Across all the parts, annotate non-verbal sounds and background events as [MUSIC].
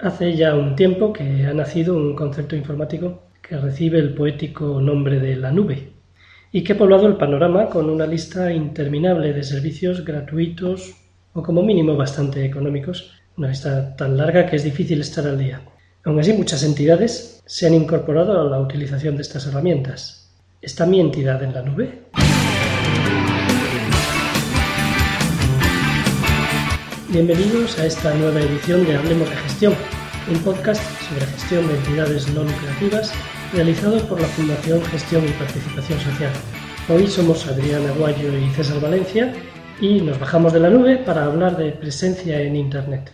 Hace ya un tiempo que ha nacido un concepto informático que recibe el poético nombre de la nube y que ha poblado el panorama con una lista interminable de servicios gratuitos o como mínimo bastante económicos, una lista tan larga que es difícil estar al día. Aún así, muchas entidades se han incorporado a la utilización de estas herramientas. ¿Está mi entidad en la nube? Bienvenidos a esta nueva edición de Hablemos de Gestión, un podcast sobre gestión de entidades no lucrativas realizado por la Fundación Gestión y Participación Social. Hoy somos Adriana Aguayo y César Valencia y nos bajamos de la nube para hablar de presencia en Internet.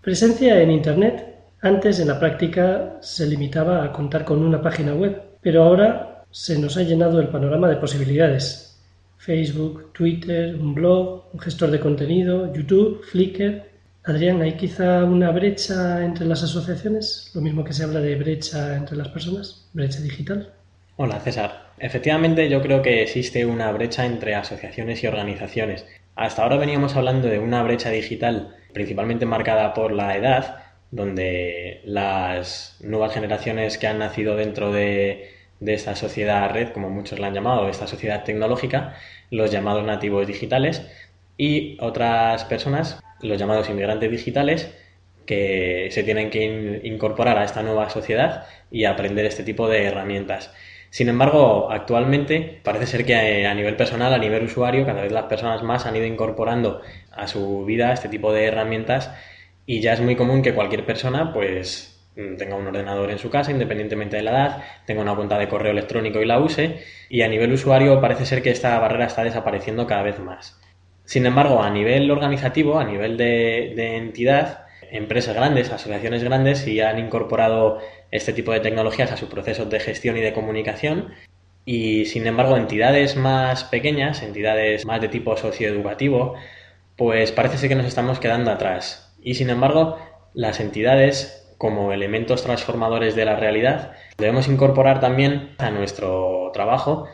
Presencia en Internet antes en la práctica se limitaba a contar con una página web, pero ahora se nos ha llenado el panorama de posibilidades. Facebook, Twitter, un blog, un gestor de contenido, YouTube, Flickr. Adrián, ¿hay quizá una brecha entre las asociaciones? Lo mismo que se habla de brecha entre las personas, brecha digital. Hola César. Efectivamente yo creo que existe una brecha entre asociaciones y organizaciones. Hasta ahora veníamos hablando de una brecha digital principalmente marcada por la edad, donde las nuevas generaciones que han nacido dentro de de esta sociedad red, como muchos la han llamado, esta sociedad tecnológica, los llamados nativos digitales y otras personas, los llamados inmigrantes digitales, que se tienen que incorporar a esta nueva sociedad y aprender este tipo de herramientas. Sin embargo, actualmente parece ser que a nivel personal, a nivel usuario, cada vez las personas más han ido incorporando a su vida este tipo de herramientas y ya es muy común que cualquier persona pues tenga un ordenador en su casa, independientemente de la edad, tenga una cuenta de correo electrónico y la use, y a nivel usuario parece ser que esta barrera está desapareciendo cada vez más. Sin embargo, a nivel organizativo, a nivel de, entidad, empresas grandes, asociaciones grandes, sí han incorporado este tipo de tecnologías a sus procesos de gestión y de comunicación, y sin embargo, entidades más pequeñas, entidades más de tipo socioeducativo, pues parece ser que nos estamos quedando atrás. Y sin embargo, las entidades como elementos transformadores de la realidad, debemos incorporar también a nuestro trabajo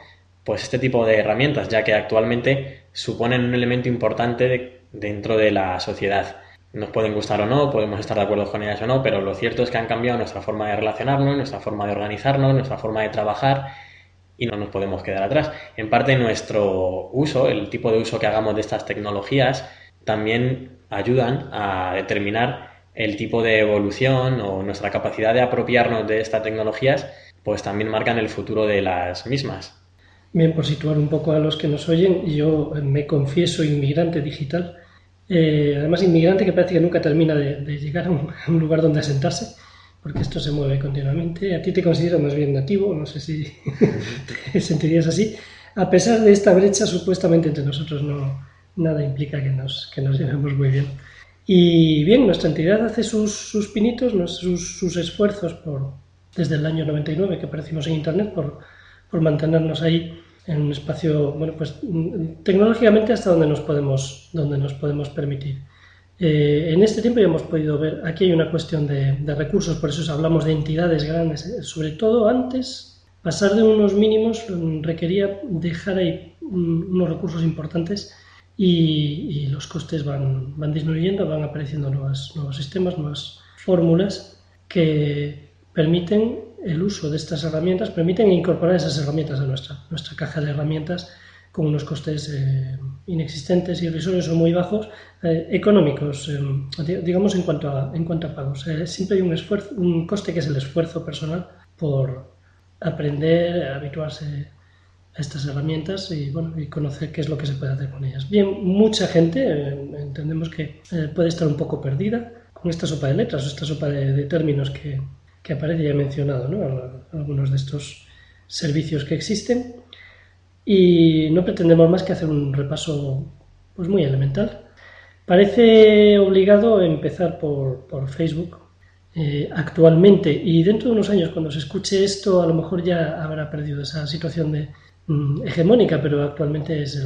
pues este tipo de herramientas, ya que actualmente suponen un elemento importante dentro de la sociedad. Nos pueden gustar o no, podemos estar de acuerdo con ellas o no, pero lo cierto es que han cambiado nuestra forma de relacionarnos, nuestra forma de organizarnos, nuestra forma de trabajar y no nos podemos quedar atrás. En parte nuestro uso, el tipo de uso que hagamos de estas tecnologías, también ayudan a determinar el tipo de evolución o nuestra capacidad de apropiarnos de estas tecnologías, pues también marcan el futuro de las mismas. Bien, por situar un poco a los que nos oyen, yo me confieso inmigrante digital, eh, además inmigrante que parece que nunca termina de, llegar a un, lugar donde asentarse, porque esto se mueve continuamente. A ti te considero más bien nativo, no sé si [LAUGHS] te sentirías así. A pesar de esta brecha, supuestamente entre nosotros no, nada implica que nos, que nos llevemos muy bien. Y bien, nuestra entidad hace sus, sus pinitos, sus, sus, esfuerzos por, desde el año 99 que aparecimos en Internet por, por mantenernos ahí en un espacio, bueno, pues tecnológicamente hasta donde nos podemos, donde nos podemos permitir. Eh, en este tiempo ya hemos podido ver, aquí hay una cuestión de, de, recursos, por eso hablamos de entidades grandes, eh, sobre todo antes, pasar de unos mínimos requería dejar ahí unos recursos importantes y, los costes van, van, disminuyendo, van apareciendo nuevas, nuevos sistemas, nuevas fórmulas que permiten el uso de estas herramientas, permiten incorporar esas herramientas a nuestra, nuestra caja de herramientas con unos costes eh, inexistentes, irrisorios o muy bajos, eh, económicos, eh, digamos en cuanto a, en cuanto a pagos. siempre hay un, esfuerzo, un coste que es el esfuerzo personal por aprender, habituarse estas herramientas y, bueno, y conocer qué es lo que se puede hacer con ellas. Bien, mucha gente eh, entendemos que eh, puede estar un poco perdida con esta sopa de letras o esta sopa de, términos que, que, aparece ya mencionado, ¿no? algunos de estos servicios que existen y no pretendemos más que hacer un repaso pues muy elemental. Parece obligado empezar por, por Facebook eh, actualmente y dentro de unos años cuando se escuche esto a lo mejor ya habrá perdido esa situación de hegemónica, pero actualmente es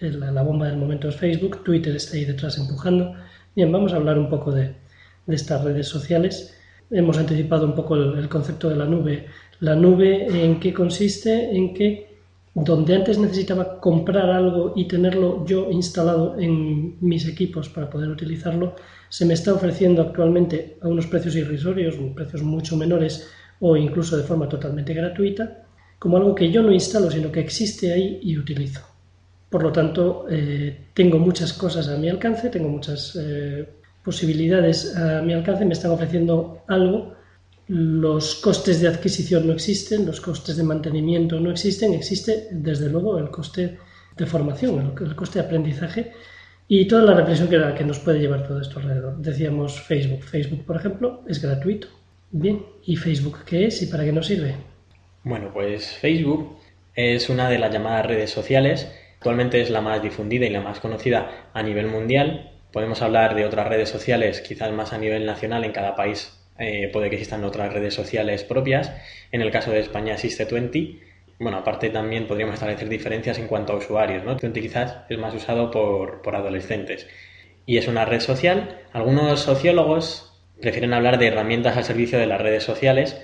la bomba del momento es Facebook, Twitter está ahí detrás empujando. Bien, vamos a hablar un poco de, estas redes sociales. Hemos anticipado un poco el, concepto de la nube. La nube, ¿en qué consiste? En que donde antes necesitaba comprar algo y tenerlo yo instalado en mis equipos para poder utilizarlo, se me está ofreciendo actualmente a unos precios irrisorios, precios mucho menores o incluso de forma totalmente gratuita, como algo que yo no instalo, sino que existe ahí y utilizo. Por lo tanto, eh, tengo muchas cosas a mi alcance, tengo muchas eh, posibilidades a mi alcance, me están ofreciendo algo, los costes de adquisición no existen, los costes de mantenimiento no existen, existe desde luego el coste de formación, el, coste de aprendizaje y toda la reflexión que, que nos puede llevar todo esto alrededor. Decíamos Facebook. Facebook, por ejemplo, es gratuito. Bien, ¿y Facebook qué es y para qué nos sirve? Bueno, pues Facebook es una de las llamadas redes sociales Actualmente es la más difundida y la más conocida a nivel mundial. Podemos hablar de otras redes sociales, quizás más a nivel nacional, en cada país eh, puede que existan otras redes sociales propias. En el caso de España existe Twenty. Bueno, aparte también podríamos establecer diferencias en cuanto a usuarios, ¿no? Twenty quizás es más usado por, por adolescentes. Y es una red social. Algunos sociólogos prefieren hablar de herramientas al servicio de las redes sociales,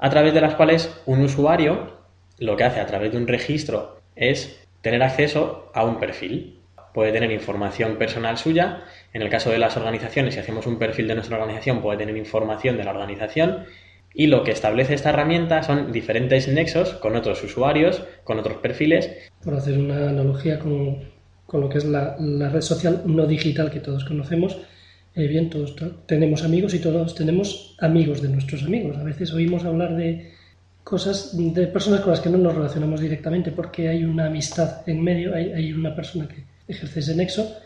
a través de las cuales un usuario lo que hace a través de un registro es tener acceso a un perfil. Puede tener información personal suya. En el caso de las organizaciones, si hacemos un perfil de nuestra organización, puede tener información de la organización. Y lo que establece esta herramienta son diferentes nexos con otros usuarios, con otros perfiles. Por hacer una analogía con, lo que es la, red social no digital que todos conocemos, eh, bien, todos tenemos amigos y todos tenemos amigos de nuestros amigos. A veces oímos hablar de, cosas de personas con las que no nos relacionamos directamente porque hay una amistad en medio, hay, una persona que ejerce ese nexo.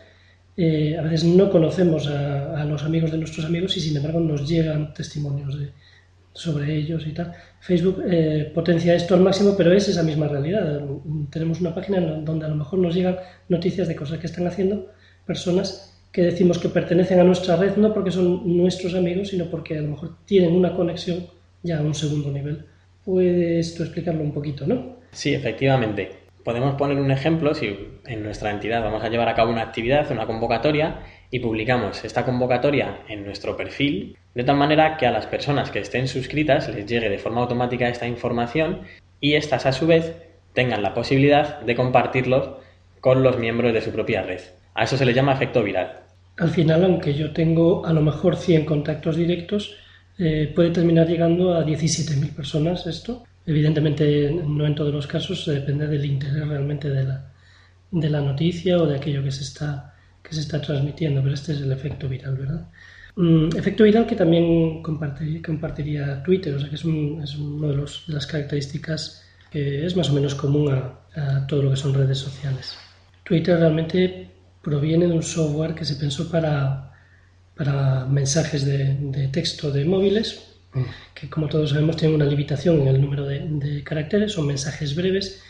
Eh, a veces no conocemos a, los amigos de nuestros amigos y sin embargo nos llegan testimonios sobre ellos y tal. Facebook eh, potencia esto al máximo, pero es esa misma realidad. Tenemos una página donde a lo mejor nos llegan noticias de cosas que están haciendo personas que decimos que pertenecen a nuestra red no porque son nuestros amigos, sino porque a lo mejor tienen una conexión ya a un segundo nivel ¿Puedes tú explicarlo un poquito, no? Sí, efectivamente. Podemos poner un ejemplo si en nuestra entidad vamos a llevar a cabo una actividad, una convocatoria, y publicamos esta convocatoria en nuestro perfil, de tal manera que a las personas que estén suscritas les llegue de forma automática esta información y éstas a su vez tengan la posibilidad de compartirlos con los miembros de su propia red. A eso se le llama efecto viral. Al final, aunque yo tengo a lo mejor 100 contactos directos, eh, puede terminar llegando a 17.000 personas esto. Evidentemente no en todos los casos, depende del interés realmente de la, de la noticia o de aquello que se, está, que se está transmitiendo, pero este es el efecto viral, ¿verdad? Mm, efecto viral que también compartiría, Twitter, o sea que es, un, una de, las características que es más o menos común a todo lo que son redes sociales. Twitter realmente proviene de un software que se pensó para para mensajes de, texto de móviles, mm. que como todos sabemos tienen una limitación en el número de, caracteres, son mensajes breves,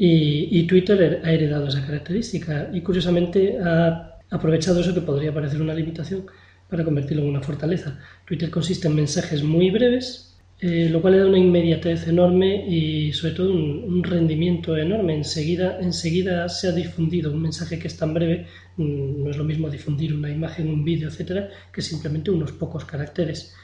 y, Twitter ha heredado esa característica y curiosamente ha aprovechado eso que podría parecer una limitación para convertirlo en una fortaleza. Twitter consiste en mensajes muy breves, eh, lo cual le da una inmediatez enorme y sobre todo un, rendimiento enorme. Enseguida, enseguida se ha difundido un mensaje que es tan breve, mm, no es lo mismo difundir una imagen, un vídeo, etcétera, que simplemente unos pocos caracteres.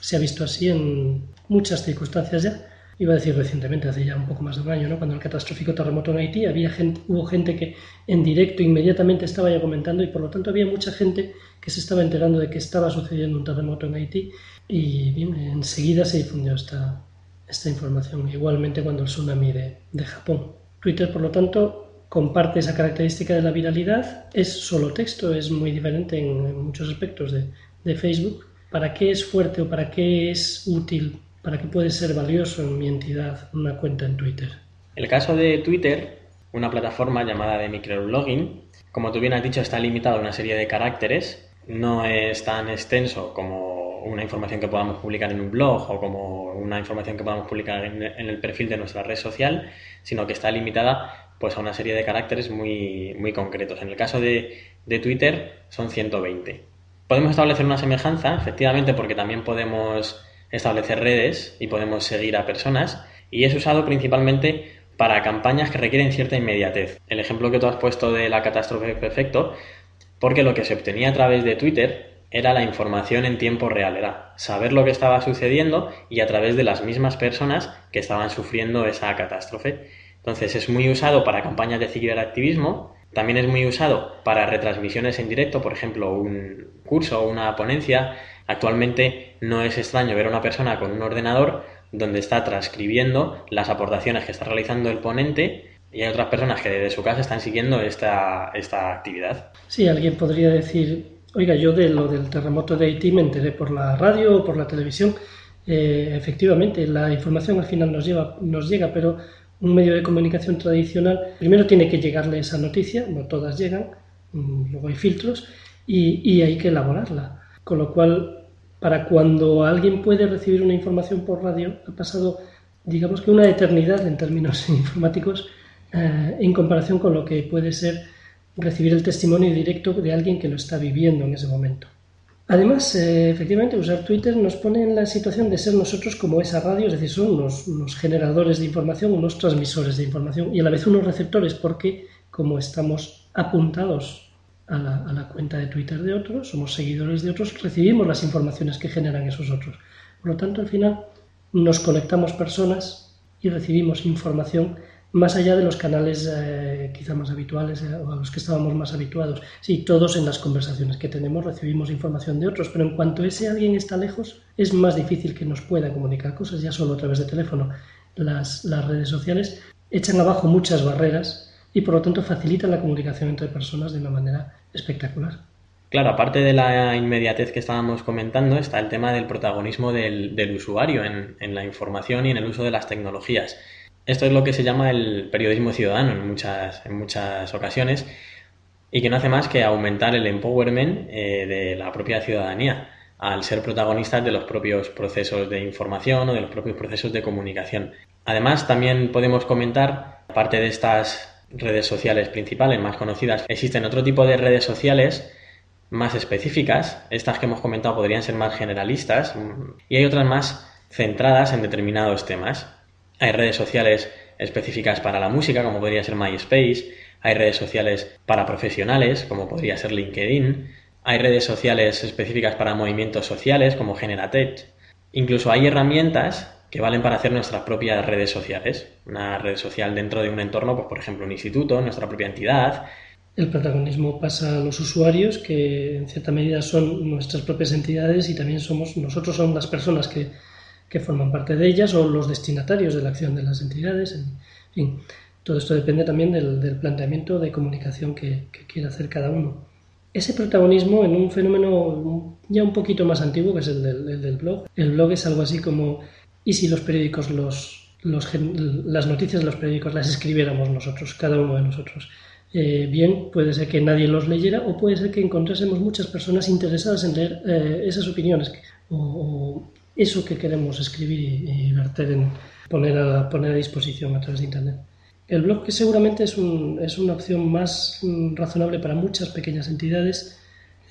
Se ha visto así en muchas circunstancias ya. Iba a decir recientemente, hace ya un poco más de un año, ¿no? cuando el catastrófico terremoto en Haití, había hubo gente que en directo inmediatamente estaba ya comentando y por lo tanto había mucha gente que se estaba enterando de que estaba sucediendo un terremoto en Haití y bien, enseguida se difundió esta, esta información. Igualmente cuando el tsunami de, Japón. Twitter, por lo tanto, comparte esa característica de la viralidad. Es solo texto, es muy diferente en, muchos aspectos de, de, Facebook. ¿Para qué es fuerte o para qué es útil, para qué puede ser valioso en mi entidad una cuenta en Twitter? El caso de Twitter, una plataforma llamada de microblogging, como tú bien has dicho, está limitado a una serie de caracteres. No es tan extenso como una información que podamos publicar en un blog o como una información que podamos publicar en, el perfil de nuestra red social, sino que está limitada pues a una serie de caracteres muy, muy concretos. En el caso de, de Twitter son 120. Podemos establecer una semejanza, efectivamente, porque también podemos establecer redes y podemos seguir a personas y es usado principalmente para campañas que requieren cierta inmediatez. El ejemplo que tú has puesto de la catástrofe perfecto, porque lo que se obtenía a través de Twitter era la información en tiempo real, era saber lo que estaba sucediendo y a través de las mismas personas que estaban sufriendo esa catástrofe. Entonces es muy usado para campañas de ciberactivismo, también es muy usado para retransmisiones en directo, por ejemplo, un curso o una ponencia. Actualmente no es extraño ver a una persona con un ordenador donde está transcribiendo las aportaciones que está realizando el ponente y hay otras personas que desde su casa están siguiendo esta, esta actividad. Sí, alguien podría decir, oiga, yo de lo del terremoto de Haití me enteré por la radio o por la televisión. Eh, efectivamente, la información al final nos, llega, pero un medio de comunicación tradicional, primero tiene que llegarle esa noticia, no todas llegan, mm, luego hay filtros, y, hay que elaborarla. Con lo cual, para cuando alguien puede recibir una información por radio, ha pasado, digamos que una eternidad en términos [LAUGHS] informáticos, eh, en comparación con lo que puede ser recibir el testimonio directo de alguien que lo está viviendo en ese momento. Además, eh, efectivamente, usar Twitter nos pone en la situación de ser nosotros como esa radio, es decir, son unos, generadores de información, unos transmisores de información y a la vez unos receptores, porque como estamos apuntados a la, a la, cuenta de Twitter de otros, somos seguidores de otros, recibimos las informaciones que generan esos otros. Por lo tanto, al final nos conectamos personas y recibimos información más allá de los canales eh, quizá más habituales eh, o a los que estábamos más habituados. Sí, todos en las conversaciones que tenemos recibimos información de otros, pero en cuanto ese alguien está lejos, es más difícil que nos pueda comunicar cosas ya solo a través de teléfono. Las, las redes sociales echan abajo muchas barreras y por lo tanto facilitan la comunicación entre personas de una manera espectacular. Claro, aparte de la inmediatez que estábamos comentando, está el tema del protagonismo del, del usuario en, en la información y en el uso de las tecnologías. Esto es lo que se llama el periodismo ciudadano en muchas, en muchas ocasiones y que no hace más que aumentar el empowerment eh, de la propia ciudadanía al ser protagonistas de los propios procesos de información o de los propios procesos de comunicación. Además, también podemos comentar, aparte de estas redes sociales principales más conocidas, existen otro tipo de redes sociales más específicas. Estas que hemos comentado podrían ser más generalistas y hay otras más centradas en determinados temas. Hay redes sociales específicas para la música, como podría ser MySpace. Hay redes sociales para profesionales, como podría ser LinkedIn. Hay redes sociales específicas para movimientos sociales, como Generatech. Incluso hay herramientas que valen para hacer nuestras propias redes sociales. Una red social dentro de un entorno, pues por ejemplo un instituto, nuestra propia entidad. El protagonismo pasa a los usuarios, que en cierta medida son nuestras propias entidades y también somos nosotros somos las personas que que forman parte de ellas o los destinatarios de la acción de las entidades. En fin, todo esto depende también del, planteamiento de comunicación que, quiera hacer cada uno. Ese protagonismo en un fenómeno ya un poquito más antiguo, que es el del, blog. El blog es algo así como, ¿y si los periódicos, los, las noticias de los periódicos las escribiéramos nosotros, cada uno de nosotros? Eh, bien, puede ser que nadie los leyera o puede ser que encontrásemos muchas personas interesadas en leer eh, esas opiniones o, eso que queremos escribir y, verter en, poner a, poner a disposición a través de Internet. El blog que seguramente es, un, es una opción más mm, razonable para muchas pequeñas entidades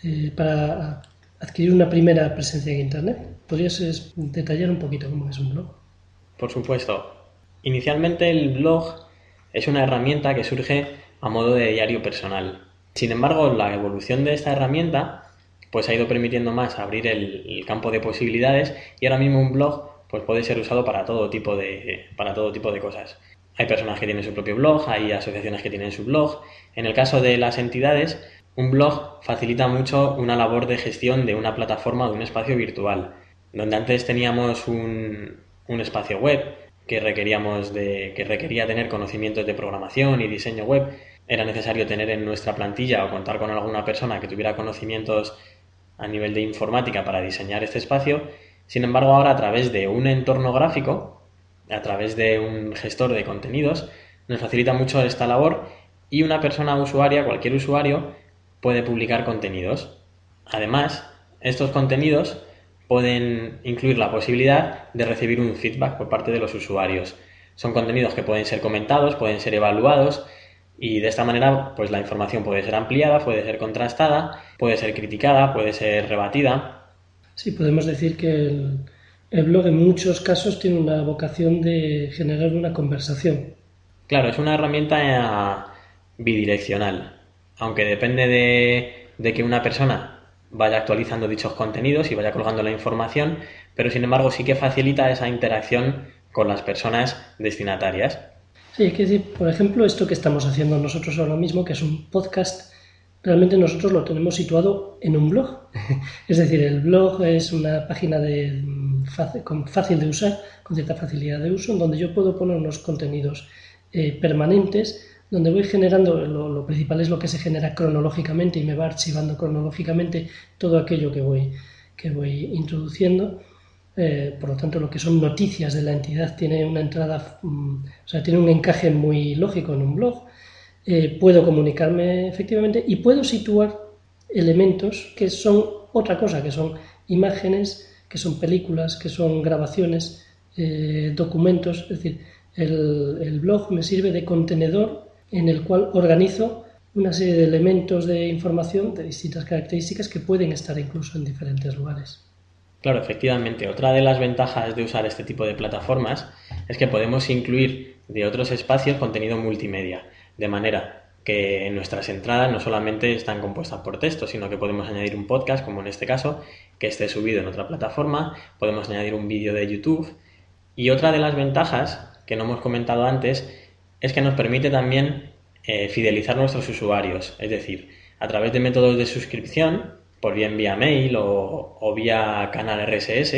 eh, para adquirir una primera presencia en Internet. ¿Podrías detallar un poquito cómo es un blog? Por supuesto. Inicialmente el blog es una herramienta que surge a modo de diario personal. Sin embargo, la evolución de esta herramienta pues ha ido permitiendo más abrir el, campo de posibilidades y ahora mismo un blog pues puede ser usado para todo tipo de, para todo tipo de cosas. Hay personas que tienen su propio blog, hay asociaciones que tienen su blog. En el caso de las entidades, un blog facilita mucho una labor de gestión de una plataforma de un espacio virtual. Donde antes teníamos un, un espacio web que requeríamos de, que requería tener conocimientos de programación y diseño web, era necesario tener en nuestra plantilla o contar con alguna persona que tuviera conocimientos a nivel de informática para diseñar este espacio. Sin embargo, ahora a través de un entorno gráfico, a través de un gestor de contenidos, nos facilita mucho esta labor y una persona usuaria, cualquier usuario, puede publicar contenidos. Además, estos contenidos pueden incluir la posibilidad de recibir un feedback por parte de los usuarios. Son contenidos que pueden ser comentados, pueden ser evaluados y de esta manera, pues la información puede ser ampliada, puede ser contrastada, puede ser criticada, puede ser rebatida. Sí, podemos decir que el, el blog en muchos casos tiene una vocación de generar una conversación. Claro, es una herramienta bidireccional, aunque depende de, de, que una persona vaya actualizando dichos contenidos y vaya colgando la información, pero sin embargo sí que facilita esa interacción con las personas destinatarias. Sí, hay que decir, por ejemplo, esto que estamos haciendo nosotros ahora mismo, que es un podcast, realmente nosotros lo tenemos situado en un blog. [LAUGHS] es decir, el blog es una página de, fácil, de usar, con cierta facilidad de uso, en donde yo puedo poner unos contenidos eh, permanentes, donde voy generando, lo, principal es lo que se genera cronológicamente y me va archivando cronológicamente todo aquello que voy, que voy introduciendo. Eh, por lo tanto, lo que son noticias de la entidad tiene una entrada, mm, o sea, tiene un encaje muy lógico en un blog. Eh, puedo comunicarme efectivamente y puedo situar elementos que son otra cosa, que son imágenes, que son películas, que son grabaciones, eh, documentos. Es decir, el, el blog me sirve de contenedor en el cual organizo una serie de elementos de información de distintas características que pueden estar incluso en diferentes lugares. Claro, efectivamente. Otra de las ventajas de usar este tipo de plataformas es que podemos incluir de otros espacios contenido multimedia, de manera que nuestras entradas no solamente están compuestas por texto, sino que podemos añadir un podcast, como en este caso, que esté subido en otra plataforma, podemos añadir un vídeo de YouTube. Y otra de las ventajas que no hemos comentado antes es que nos permite también eh, fidelizar nuestros usuarios, es decir, a través de métodos de suscripción por bien vía mail o, vía canal RSS,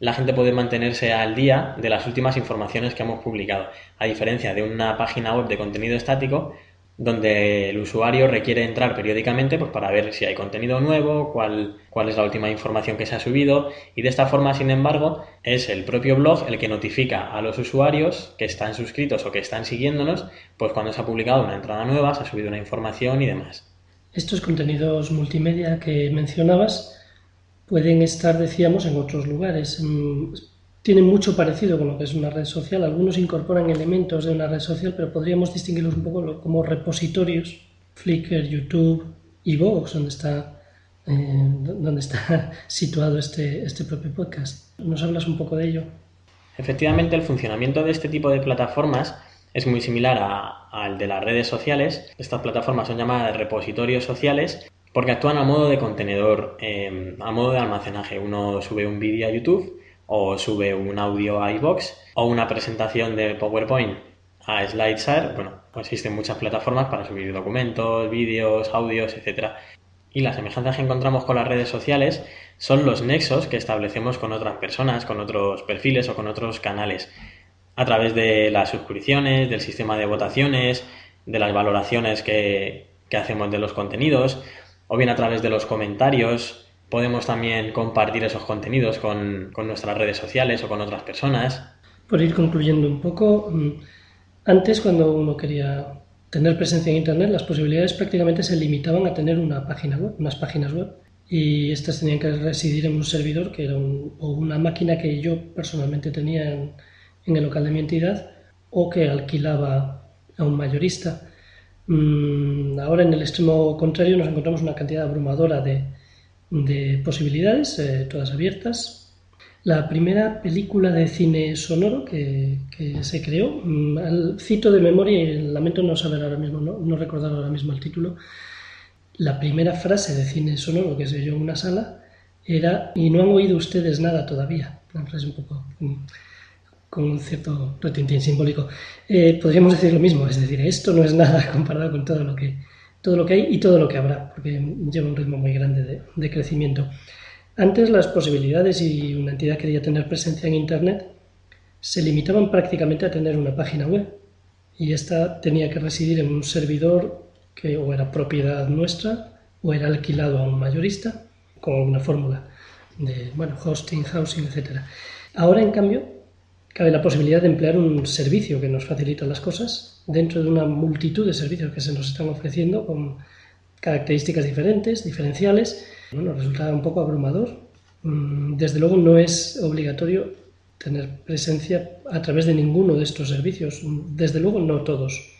la gente puede mantenerse al día de las últimas informaciones que hemos publicado, a diferencia de una página web de contenido estático donde el usuario requiere entrar periódicamente pues, para ver si hay contenido nuevo, cuál, cuál es la última información que se ha subido y de esta forma, sin embargo, es el propio blog el que notifica a los usuarios que están suscritos o que están siguiéndonos, pues cuando se ha publicado una entrada nueva, se ha subido una información y demás. Estos contenidos multimedia que mencionabas pueden estar, decíamos, en otros lugares. Mm, tienen mucho parecido con lo que es una red social. Algunos incorporan elementos de una red social, pero podríamos distinguirlos un poco como repositorios. Flickr, YouTube y Vox, donde está, eh, donde está [LAUGHS] situado este, este propio podcast. ¿Nos hablas un poco de ello? Efectivamente, el funcionamiento de este tipo de plataformas es muy similar al de las redes sociales. Estas plataformas son llamadas repositorios sociales porque actúan a modo de contenedor, em, a modo de almacenaje. Uno sube un vídeo a YouTube o sube un audio a iBox o una presentación de PowerPoint a SlideShare. Bueno, pues existen muchas plataformas para subir documentos, vídeos, audios, etc. Y las semejanzas que encontramos con las redes sociales son los nexos que establecemos con otras personas, con otros perfiles o con otros canales a través de las suscripciones, del sistema de votaciones, de las valoraciones que, hacemos de los contenidos, o bien a través de los comentarios. Podemos también compartir esos contenidos con, nuestras redes sociales o con otras personas. Por ir concluyendo un poco, mm, antes cuando uno quería tener presencia en Internet, las posibilidades prácticamente se limitaban a tener una página web, unas páginas web, y estas tenían que residir en un servidor que era o una máquina que yo personalmente tenía en, en el local de mi entidad o que alquilaba a un mayorista. Mm, ahora en el extremo contrario nos encontramos una cantidad abrumadora de, posibilidades, eh, todas abiertas. La primera película de cine sonoro que, se creó, mm, cito de memoria y lamento no saber ahora mismo, no, no, recordar ahora mismo el título, la primera frase de cine sonoro que se oyó en una sala era y no han oído ustedes nada todavía. Una frase un poco mm, con un cierto retintín simbólico. Eh, podríamos decir lo mismo, es decir, esto no es nada [LAUGHS] comparado con todo lo que, todo lo que hay y todo lo que habrá, porque lleva un ritmo muy grande de, crecimiento. Antes las posibilidades y una entidad quería tener presencia en Internet se limitaban prácticamente a tener una página web y esta tenía que residir en un servidor que o era propiedad nuestra o era alquilado a un mayorista con una fórmula de bueno, hosting, housing, etc. Ahora, en cambio, cabe la posibilidad de emplear un servicio que nos facilita las cosas dentro de una multitud de servicios que se nos están ofreciendo con características diferentes, diferenciales. Bueno, resulta un poco abrumador. Mm, desde luego no es obligatorio tener presencia a través de ninguno de estos servicios. Desde luego no todos.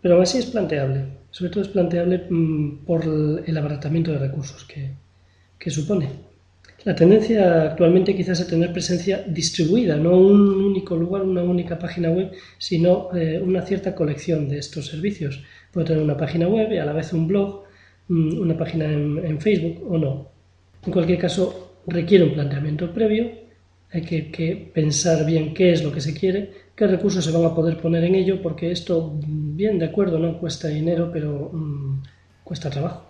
Pero así es planteable. Sobre todo es planteable mm, por el abaratamiento de recursos que, que supone. La tendencia actualmente quizás es tener presencia distribuida, no un único lugar, una única página web, sino eh, una cierta colección de estos servicios. Puede tener una página web y a la vez un blog, mm, una página en, Facebook o no. En cualquier caso, requiere un planteamiento previo, hay que, pensar bien qué es lo que se quiere, qué recursos se van a poder poner en ello, porque esto, bien de acuerdo, no cuesta dinero, pero mm, cuesta trabajo,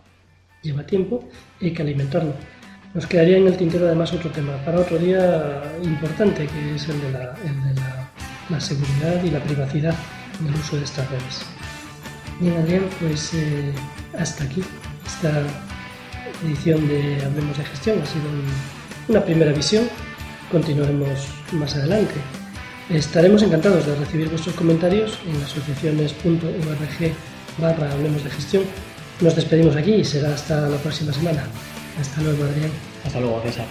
lleva tiempo y hay que alimentarlo. Nos quedaría en el tintero además otro tema para otro día importante, que es el de la, seguridad y la privacidad del uso de estas redes. Bien, Adrián, pues eh, hasta aquí esta edición de Hablemos de Gestión. Ha sido una primera visión. Continuaremos más adelante. Estaremos encantados de recibir vuestros comentarios en asociaciones.org barra Hablemos de Gestión. Nos despedimos aquí y será hasta la próxima semana. Hasta luego, Adrián. Hasta luego, César.